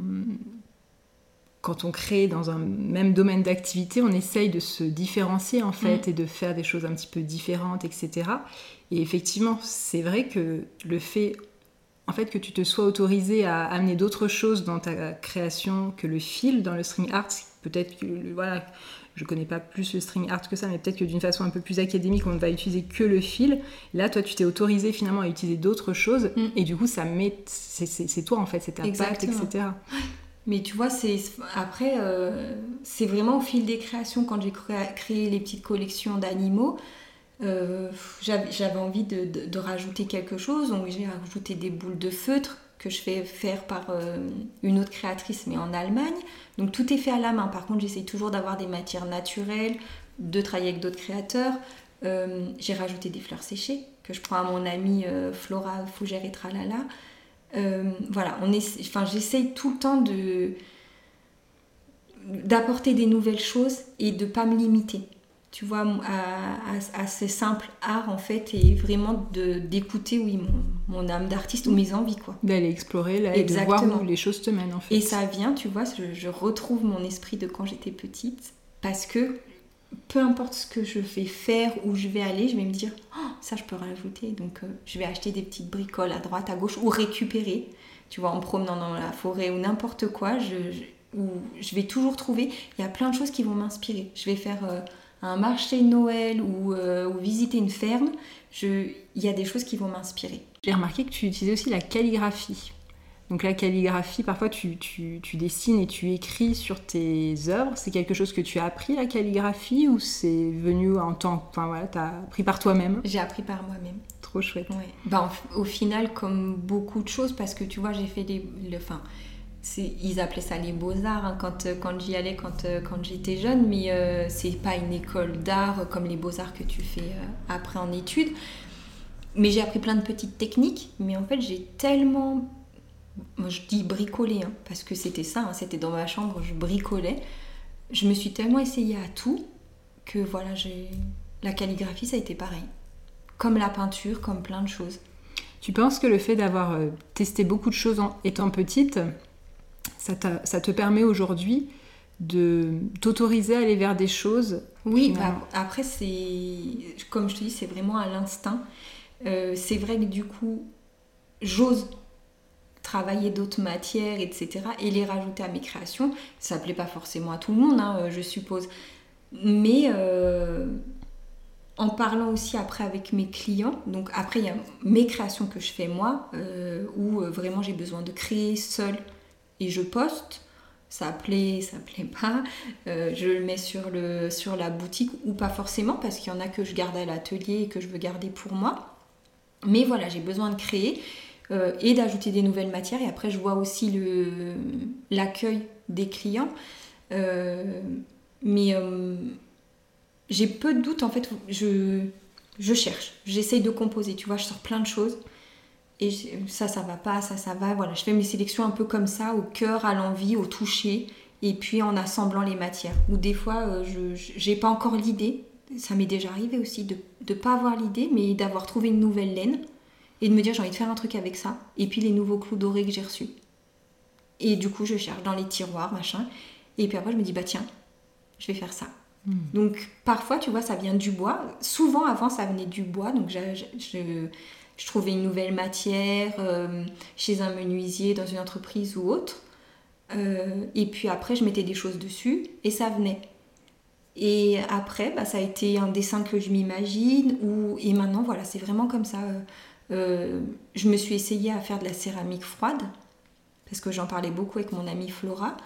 quand on crée dans un même domaine d'activité, on essaye de se différencier en fait mm. et de faire des choses un petit peu différentes, etc. Et effectivement, c'est vrai que le fait en fait que tu te sois autorisé à amener d'autres choses dans ta création que le fil dans le string art, peut-être que voilà, je connais pas plus le string art que ça, mais peut-être que d'une façon un peu plus académique, on ne va utiliser que le fil. Là, toi, tu t'es autorisé finalement à utiliser d'autres choses, mm. et du coup, ça met, c'est toi en fait, c'est ta patte, etc. Mais tu vois, c'est après, euh, c'est vraiment au fil des créations quand j'ai créé les petites collections d'animaux. Euh, j'avais envie de, rajouter quelque chose, donc j'ai rajouté des boules de feutre que je fais faire par euh, une autre créatrice, mais en Allemagne. Donc tout est fait à la main. Par contre, j'essaye toujours d'avoir des matières naturelles, de travailler avec d'autres créateurs. J'ai rajouté des fleurs séchées que je prends à mon amie Flora Fougère et Tralala. Voilà, on enfin, j'essaye tout le temps de d'apporter des nouvelles choses et de pas me limiter tu vois, à, ces simples arts, en fait, et vraiment d'écouter, oui, mon, mon âme d'artiste ou mes envies, quoi. D'aller explorer, là, et de voir où les choses te mènent, en fait. Et ça vient, tu vois, je, retrouve mon esprit de quand j'étais petite, parce que peu importe ce que je vais faire, où je vais aller, je vais me dire, oh, ça, je peux rajouter. Donc, euh, je vais acheter des petites bricoles à droite, à gauche, ou récupérer, tu vois, en promenant dans la forêt ou n'importe quoi, je, vais toujours trouver, il y a plein de choses qui vont m'inspirer. Je vais faire... Euh, un marché de Noël euh, ou, visiter une ferme, il y a des choses qui vont m'inspirer. J'ai remarqué que tu utilisais aussi la calligraphie. Donc la calligraphie, parfois tu, dessines et tu écris sur tes œuvres. C'est quelque chose que tu as appris, la calligraphie, ou c'est venu en temps... Enfin voilà, tu as appris par toi-même? J'ai appris par moi-même. Trop chouette. Ben, au final, comme beaucoup de choses, parce que tu vois, j'ai fait des... Le, enfin, ils appelaient ça les beaux-arts hein, quand, euh, quand j'y allais quand, euh, quand j'étais jeune, mais euh, c'est pas une école d'art comme les beaux-arts que tu fais après en études. Mais j'ai appris plein de petites techniques, mais en fait j'ai tellement, moi je dis bricolé, hein, parce que c'était ça, hein, c'était dans ma chambre, je bricolais. Je me suis tellement essayée à tout que voilà, j'ai la calligraphie ça a été pareil. Comme la peinture, comme plein de choses. Tu penses que le fait d'avoir euh, testé beaucoup de choses en étant petite, ça, te permet aujourd'hui de t'autoriser à aller vers des choses Oui, bah, après, c'est comme je te dis, c'est vraiment à l'instinct. Euh, c'est vrai que du coup, j'ose travailler d'autres matières, etc. et les rajouter à mes créations. Ça ne plaît pas forcément à tout le monde, hein, je suppose. Mais euh, en parlant aussi après avec mes clients, donc après il y a mes créations que je fais moi, euh, où euh, vraiment j'ai besoin de créer seul et je poste. Ça plaît, ça plaît pas. je le mets sur, le, sur la boutique ou pas forcément parce qu'il y en a que je garde à l'atelier et que je veux garder pour moi. Mais voilà, j'ai besoin de créer. Euh, et d'ajouter des nouvelles matières. Et après, je vois aussi l'accueil des clients. Euh, mais euh, j'ai peu de doutes, en fait, je, cherche, j'essaye de composer, tu vois, je sors plein de choses. Et ça, ça va pas, ça, ça va. Voilà, je fais mes sélections un peu comme ça, au cœur, à l'envie, au toucher, et puis en assemblant les matières. Ou des fois, je n'ai pas encore l'idée. Ça m'est déjà arrivé aussi de ne pas avoir l'idée, mais d'avoir trouvé une nouvelle laine et de me dire j'ai envie de faire un truc avec ça. Et puis les nouveaux clous dorés que j'ai reçus. Et du coup, je cherche dans les tiroirs, machin. Et puis après, je me dis bah tiens, je vais faire ça. Hmm. Donc parfois, tu vois, ça vient du bois. Souvent avant, ça venait du bois. Donc je, je, trouvais une nouvelle matière euh, chez un menuisier, dans une entreprise ou autre. Euh, et puis après, je mettais des choses dessus et ça venait. Et après, bah, ça a été un dessin que je m'imagine. Ou... Et maintenant, voilà, c'est vraiment comme ça. Euh, je me suis essayée à faire de la céramique froide, parce que j'en parlais beaucoup avec mon amie Flora.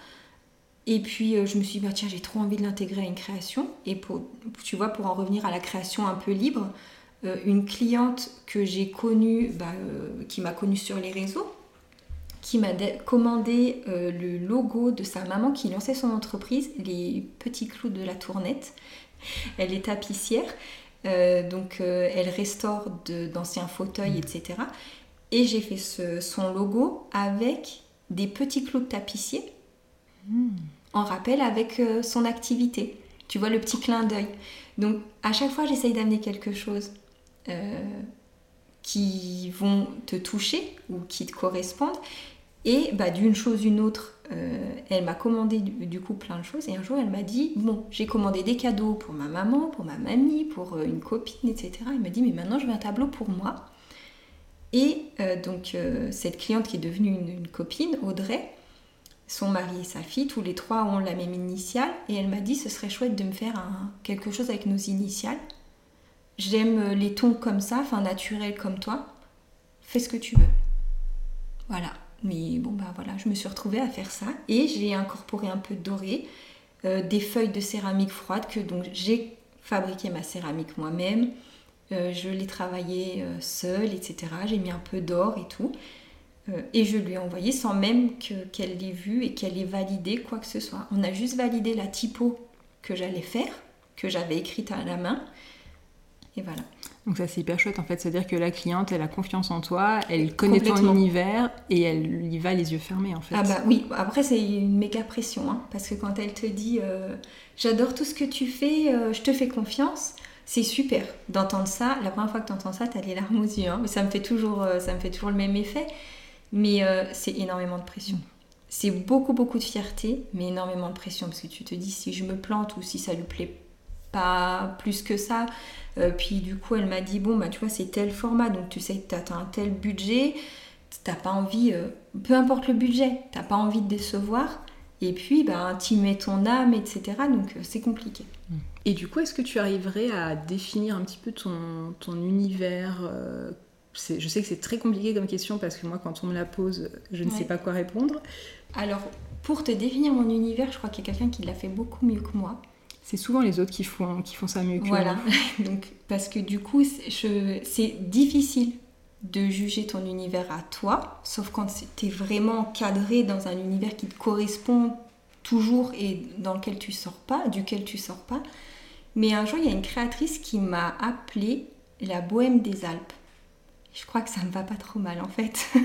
Et puis euh, je me suis dit, bah, tiens, j'ai trop envie de l'intégrer à une création. Et pour, tu vois, pour en revenir à la création un peu libre, euh, une cliente que j'ai connue, bah, qui m'a connue sur les réseaux, qui m'a commandé le logo de sa maman qui lançait son entreprise, les petits clous de la tournette. Elle est tapissière donc euh, elle restaure d'anciens fauteuils, etc. Et j'ai fait son logo avec des petits clous de tapissier en rappel avec euh, son activité. Tu vois le petit clin d'œil. Donc à chaque fois j'essaye d'amener quelque chose qui vont te toucher ou qui te correspondent. Et bah, d'une chose une autre, euh, elle m'a commandé du, coup plein de choses et un jour elle m'a dit bon j'ai commandé des cadeaux pour ma maman, pour ma mamie, pour euh, une copine, etc. Elle m'a dit mais maintenant je veux un tableau pour moi. Et euh, donc cette cliente qui est devenue une, copine, Audrey, son mari et sa fille, tous les trois ont la même initiale et elle m'a dit ce serait chouette de me faire quelque chose avec nos initiales. J'aime les tons comme ça, enfin naturels comme toi. Fais ce que tu veux. Voilà. Mais bon, bah voilà, je me suis retrouvée à faire ça et j'ai incorporé un peu doré, euh, des feuilles de céramique froide que donc j'ai fabriqué ma céramique moi-même. Euh, je l'ai travaillée euh, seule, etc. J'ai mis un peu d'or et tout. et je lui ai envoyé sans même qu'elle l'ait vu et qu'elle ait validé quoi que ce soit. On a juste validé la typo que j'allais faire, que j'avais écrite à la main. Et voilà. Donc ça c'est hyper chouette en fait, c'est-à-dire que la cliente elle a confiance en toi, elle connaît ton univers et elle y va les yeux fermés en fait. Ah bah oui, après c'est une méga pression hein, parce que quand elle te dit euh, j'adore tout ce que tu fais, euh, je te fais confiance, c'est super d'entendre ça. La première fois que tu entends ça, tu as les larmes aux yeux, hein. ça me fait toujours euh, ça me fait toujours le même effet, mais c'est énormément de pression. C'est beaucoup beaucoup de fierté, mais énormément de pression parce que tu te dis si je me plante ou si ça lui plaît pas plus que ça. Euh, puis du coup, elle m'a dit bon, bah tu vois, c'est tel format, donc tu sais que tu as un tel budget, t'as pas envie, euh, peu importe le budget, t'as pas envie de décevoir. Et puis, bah, tu mets ton âme, etc. Donc, euh, c'est compliqué. Et du coup, est-ce que tu arriverais à définir un petit peu ton, ton univers Je sais que c'est très compliqué comme question parce que moi, quand on me la pose, je ne sais pas quoi répondre. Alors, pour te définir mon univers, je crois qu'il y a quelqu'un qui l'a fait beaucoup mieux que moi c'est souvent les autres qui font, qui font ça mieux que Voilà, donc parce que du coup, c'est difficile de juger ton univers à toi, sauf quand tu es vraiment cadré dans un univers qui te correspond toujours et dans lequel tu sors pas, duquel tu sors pas. Mais un jour, il y a une créatrice qui m'a appelée la bohème des Alpes. Je crois que ça me va pas trop mal en fait.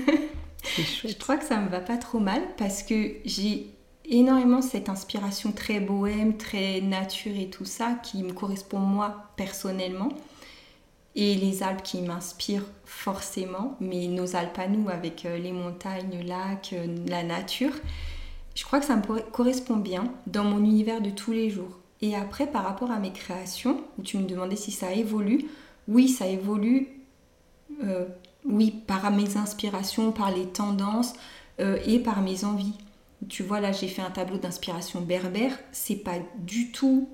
Je crois que ça me va pas trop mal parce que j'ai énormément cette inspiration très bohème, très nature et tout ça qui me correspond moi personnellement. et les Alpes qui m'inspirent forcément, mais nos Alpes à nous avec euh, les montagnes, lacs, euh, la nature, je crois que ça me correspond bien dans mon univers de tous les jours. Et après, par rapport à mes créations, où tu me demandais si ça évolue, oui, ça évolue, euh, oui, par mes inspirations, par les tendances et par mes envies. Tu vois, là, j'ai fait un tableau d'inspiration berbère, c'est pas du tout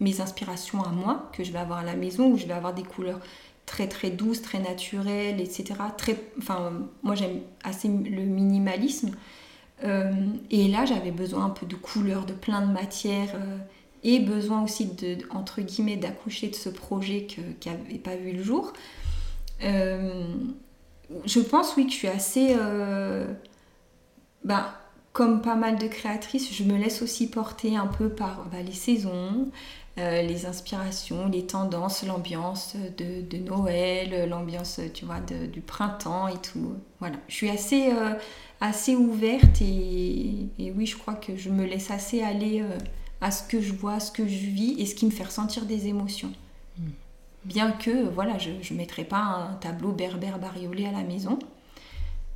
mes inspirations à moi que je vais avoir à la maison où je vais avoir des couleurs très très douces, très naturelles, etc. Très, enfin, moi j'aime assez le minimalisme. Euh, et là j'avais besoin un peu de couleurs, de plein de matières euh, et besoin aussi de entre guillemets d'accoucher de ce projet qui n'avait pas vu le jour. Euh, je pense oui que je suis assez ben, comme pas mal de créatrices, je me laisse aussi porter un peu par bah, les saisons, euh, les inspirations, les tendances, l'ambiance de, Noël, l'ambiance, tu vois, du printemps et tout. Voilà, je suis assez, euh, assez ouverte et, oui, je crois que je me laisse assez aller euh, à ce que je vois, à ce que je vis et ce qui me fait ressentir des émotions. Hmm. Bien que, voilà, je ne mettrai pas un tableau berbère bariolé à la maison.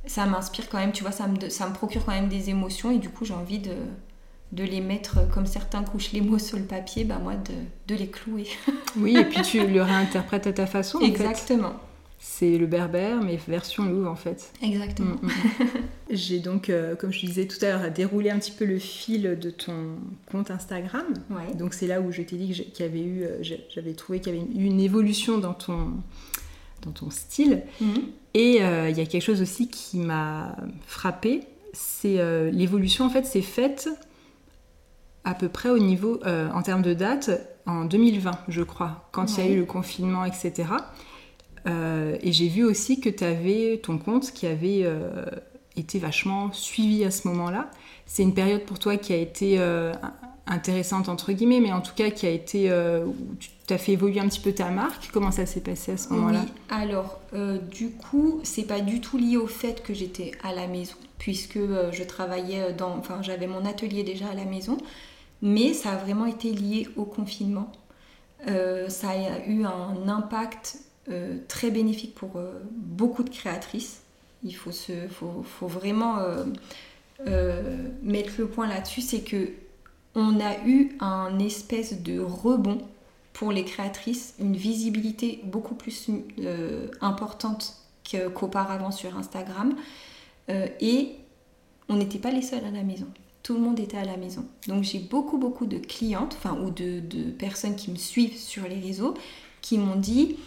Ça m'inspire quand même, tu vois, ça me, ça me procure quand même des émotions et du coup, j'ai envie de de les mettre comme certains couchent les mots sur le papier, bah moi de, les clouer. oui, et puis tu le réinterprètes à ta façon. Exactement. C'est le berbère, mais version louve en fait. Exactement. Mm, mm. J'ai donc, euh, comme je disais tout à l'heure, déroulé un petit peu le fil de ton compte Instagram. Donc c'est là où je t'ai dit qu'il y avait eu, euh, j'avais trouvé qu'il y avait eu une évolution dans ton, dans ton style. Mm. Et euh, il y a quelque chose aussi qui m'a frappé, c'est l'évolution en fait, c'est faite à peu près au niveau, euh, en termes de date, en 2020, je crois, quand il y a eu le confinement, etc. Euh, et j'ai vu aussi que tu avais ton compte qui avait euh, été vachement suivi à ce moment-là. C'est une période pour toi qui a été intéressante, entre guillemets, mais en tout cas qui a été. tu as fait évoluer un petit peu ta marque. Comment ça s'est passé à ce moment-là? Oui. Alors, du coup, c'est pas du tout lié au fait que j'étais à la maison, puisque je travaillais dans. Enfin, j'avais mon atelier déjà à la maison mais ça a vraiment été lié au confinement. Euh, ça a eu un impact euh, très bénéfique pour euh, beaucoup de créatrices. Il faut, se, faut, vraiment mettre le point là-dessus, c'est que on a eu un espèce de rebond pour les créatrices, une visibilité beaucoup plus importante qu'auparavant sur Instagram, et on n'était pas les seuls à la maison tout le monde était à la maison. Donc j'ai beaucoup beaucoup de clientes, enfin ou de, personnes qui me suivent sur les réseaux, qui m'ont dit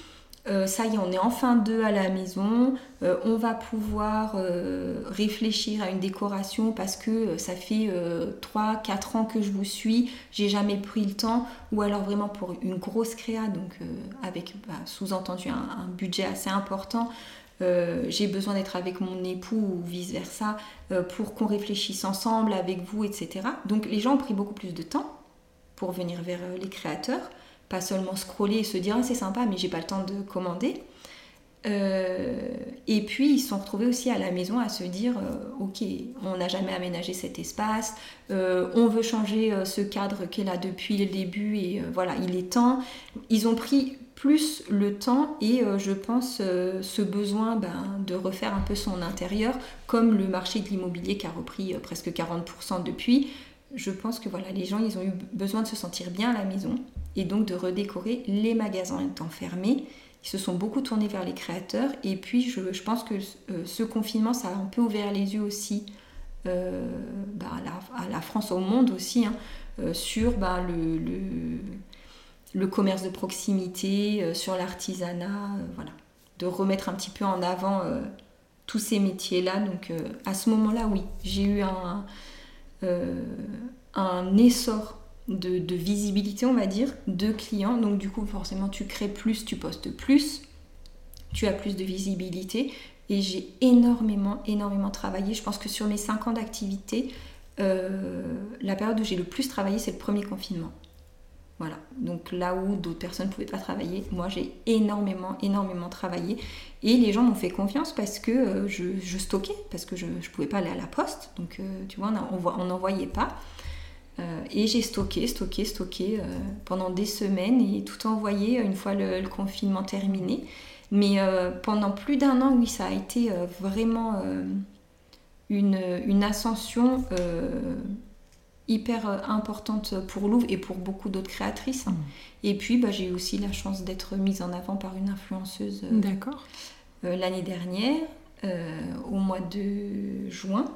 euh, ça y est, on est enfin deux à la maison, euh, on va pouvoir euh, réfléchir à une décoration parce que ça fait 3-4 ans que je vous suis, j'ai jamais pris le temps, ou alors vraiment pour une grosse créa, donc avec bah, sous-entendu un, budget assez important, j'ai besoin d'être avec mon époux ou vice-versa pour qu'on réfléchisse ensemble avec vous, etc. Donc les gens ont pris beaucoup plus de temps pour venir vers les créateurs, pas seulement scroller et se dire ah, c'est sympa mais j'ai pas le temps de commander. et puis ils se sont retrouvés aussi à la maison à se dire ok on n'a jamais aménagé cet espace, on veut changer ce cadre est là depuis le début et voilà il est temps. Ils ont pris plus le temps et euh, je pense euh, ce besoin ben, de refaire un peu son intérieur, comme le marché de l'immobilier qui a repris euh, presque 40% depuis. Je pense que voilà, les gens ils ont eu besoin de se sentir bien à la maison et donc de redécorer les magasins étant fermés. Ils se sont beaucoup tournés vers les créateurs et puis je, pense que ce confinement ça a un peu ouvert les yeux aussi ben, à, la, France, au monde aussi, hein, sur ben, le commerce de proximité, euh, sur l'artisanat, euh, voilà. De remettre un petit peu en avant euh, tous ces métiers-là. Donc à ce moment-là, oui, j'ai eu un essor de, visibilité, on va dire, de clients. Donc du coup, forcément, tu crées plus, tu postes plus, tu as plus de visibilité. Et j'ai énormément, énormément travaillé. Je pense que sur mes 5 ans d'activité, la période où j'ai le plus travaillé, c'est le premier confinement. Voilà, donc là où d'autres personnes ne pouvaient pas travailler, moi j'ai énormément, énormément travaillé. Et les gens m'ont fait confiance parce que euh, je, stockais, parce que je ne pouvais pas aller à la poste. Donc euh, tu vois, on n'envoyait pas. Et j'ai stocké, stocké, stocké pendant des semaines et tout envoyé une fois le, confinement terminé. Mais pendant plus d'un an, oui, ça a été vraiment une, une, ascension hyper euh, importante pour Louvre et pour beaucoup d'autres créatrices. Mm. Et puis, bah, j'ai eu aussi la chance d'être mise en avant par une influenceuse euh, D'accord. Euh, l'année dernière, au mois de juin.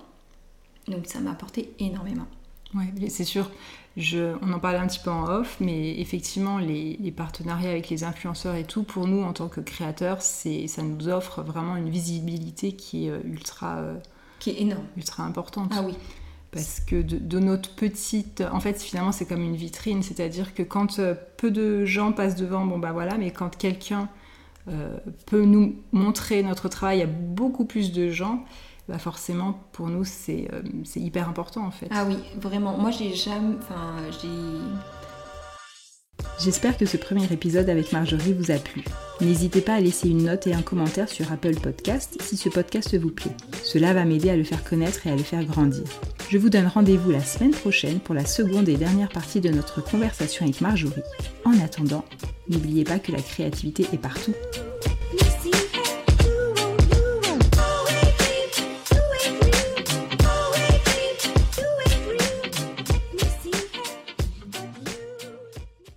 Donc, ça m'a apporté énormément. Oui, c'est sûr. Je, on en parlait un petit peu en off, mais effectivement, les, les, partenariats avec les influenceurs et tout, pour nous, en tant que créateurs, ça nous offre vraiment une visibilité qui est ultra... qui est énorme. Ultra importante. Ah oui parce que de, notre petite en fait finalement c'est comme une vitrine c'est à dire que quand euh, peu de gens passent devant bon bah voilà mais quand quelqu'un euh, peut nous montrer notre travail à beaucoup plus de gens bah forcément pour nous c'est euh, hyper important en fait ah oui vraiment moi j'ai jamais enfin j'ai J'espère que ce premier épisode avec Marjorie vous a plu. N'hésitez pas à laisser une note et un commentaire sur Apple Podcast si ce podcast vous plaît. Cela va m'aider à le faire connaître et à le faire grandir. Je vous donne rendez-vous la semaine prochaine pour la seconde et dernière partie de notre conversation avec Marjorie. En attendant, n'oubliez pas que la créativité est partout.